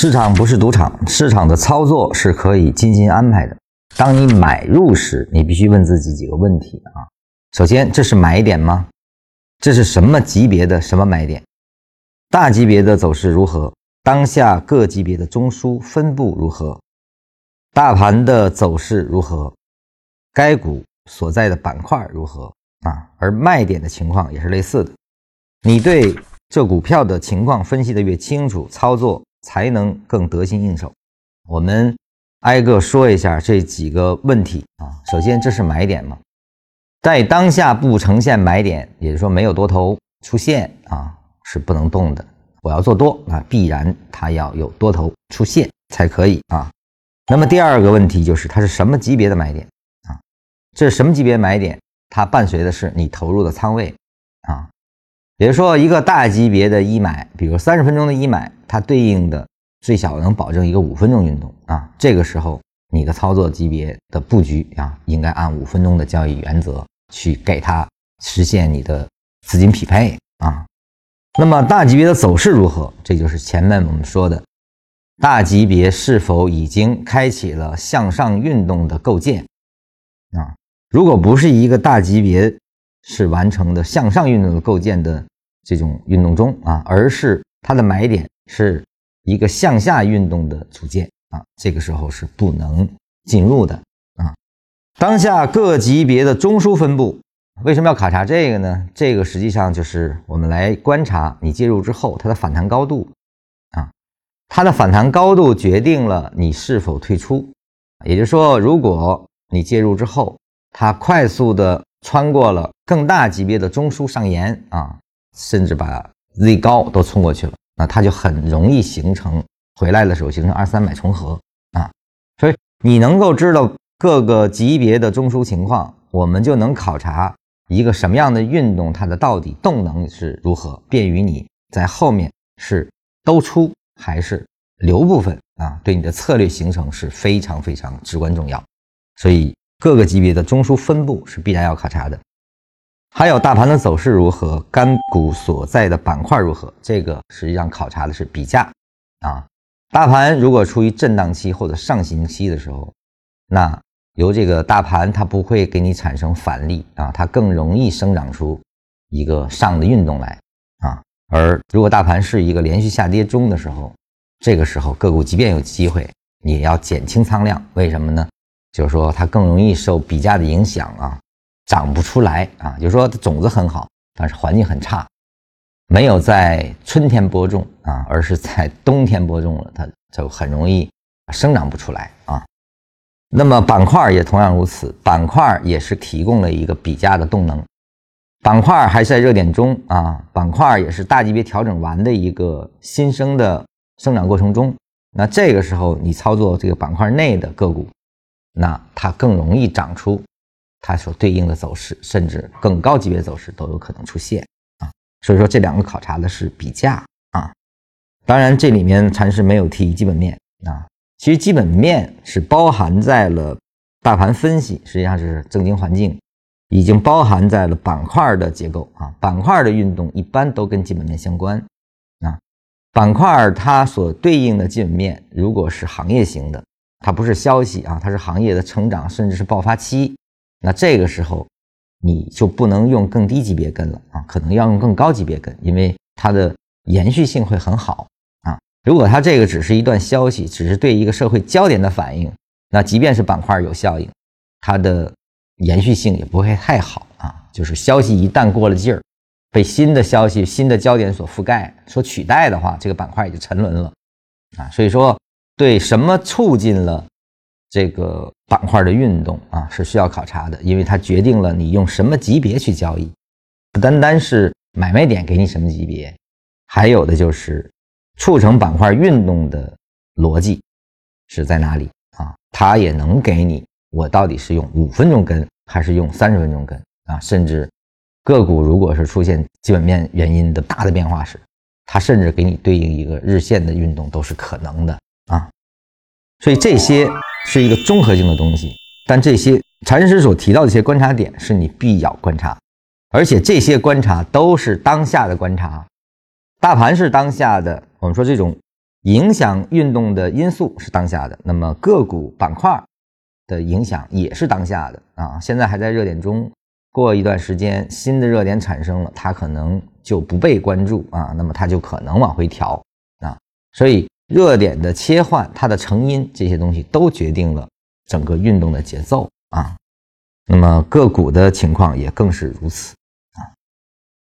市场不是赌场，市场的操作是可以精心安排的。当你买入时，你必须问自己几个问题啊。首先，这是买点吗？这是什么级别的什么买点？大级别的走势如何？当下各级别的中枢分布如何？大盘的走势如何？该股所在的板块如何啊？而卖点的情况也是类似的。你对这股票的情况分析的越清楚，操作才能更得心应手。我们挨个说一下这几个问题啊。首先，这是买点吗？在当下不呈现买点，也就是说没有多头出现啊，是不能动的。我要做多啊，必然它要有多头出现才可以啊。那么第二个问题就是它是什么级别的买点啊？这是什么级别买点？它伴随的是你投入的仓位啊。比如说，一个大级别的一买，比如三十分钟的一买，它对应的最小能保证一个五分钟运动啊。这个时候，你的操作级别的布局啊，应该按五分钟的交易原则去给它实现你的资金匹配啊。那么大级别的走势如何？这就是前面我们说的，大级别是否已经开启了向上运动的构建啊？如果不是一个大级别是完成的向上运动的构建的。这种运动中啊，而是它的买点是一个向下运动的组件啊，这个时候是不能进入的啊。当下各级别的中枢分布为什么要考察这个呢？这个实际上就是我们来观察你介入之后它的反弹高度啊，它的反弹高度决定了你是否退出。也就是说，如果你介入之后，它快速的穿过了更大级别的中枢上沿啊。甚至把 Z 高都冲过去了，那它就很容易形成回来的时候形成二三百重合啊，所以你能够知道各个级别的中枢情况，我们就能考察一个什么样的运动它的到底动能是如何，便于你在后面是都出还是留部分啊，对你的策略形成是非常非常至关重要，所以各个级别的中枢分布是必然要考察的。还有大盘的走势如何，干股所在的板块如何？这个实际上考察的是比价啊。大盘如果处于震荡期或者上行期的时候，那由这个大盘它不会给你产生反力啊，它更容易生长出一个上的运动来啊。而如果大盘是一个连续下跌中的时候，这个时候个股即便有机会，也要减轻仓量。为什么呢？就是说它更容易受比价的影响啊。长不出来啊，就是说种子很好，但是环境很差，没有在春天播种啊，而是在冬天播种了，它就很容易生长不出来啊。那么板块也同样如此，板块也是提供了一个比价的动能，板块还是在热点中啊，板块也是大级别调整完的一个新生的生长过程中，那这个时候你操作这个板块内的个股，那它更容易长出。它所对应的走势，甚至更高级别走势都有可能出现啊，所以说这两个考察的是比价啊。当然，这里面禅师没有提基本面啊，其实基本面是包含在了大盘分析，实际上是政经环境已经包含在了板块的结构啊，板块的运动一般都跟基本面相关啊。板块它所对应的基本面，如果是行业型的，它不是消息啊，它是行业的成长，甚至是爆发期。那这个时候，你就不能用更低级别跟了啊，可能要用更高级别跟，因为它的延续性会很好啊。如果它这个只是一段消息，只是对一个社会焦点的反应，那即便是板块有效应，它的延续性也不会太好啊。就是消息一旦过了劲儿，被新的消息、新的焦点所覆盖、所取代的话，这个板块也就沉沦了啊。所以说，对什么促进了？这个板块的运动啊是需要考察的，因为它决定了你用什么级别去交易，不单单是买卖点给你什么级别，还有的就是促成板块运动的逻辑是在哪里啊？它也能给你我到底是用五分钟跟还是用三十分钟跟啊？甚至个股如果是出现基本面原因的大的变化时，它甚至给你对应一个日线的运动都是可能的啊。所以这些。是一个综合性的东西，但这些禅师所提到的一些观察点是你必要观察，而且这些观察都是当下的观察。大盘是当下的，我们说这种影响运动的因素是当下的，那么个股板块的影响也是当下的啊。现在还在热点中，过一段时间新的热点产生了，它可能就不被关注啊，那么它就可能往回调啊。所以热点的切换，它的成因这些东西都决定了整个运动的节奏啊。那么个股的情况也更是如此。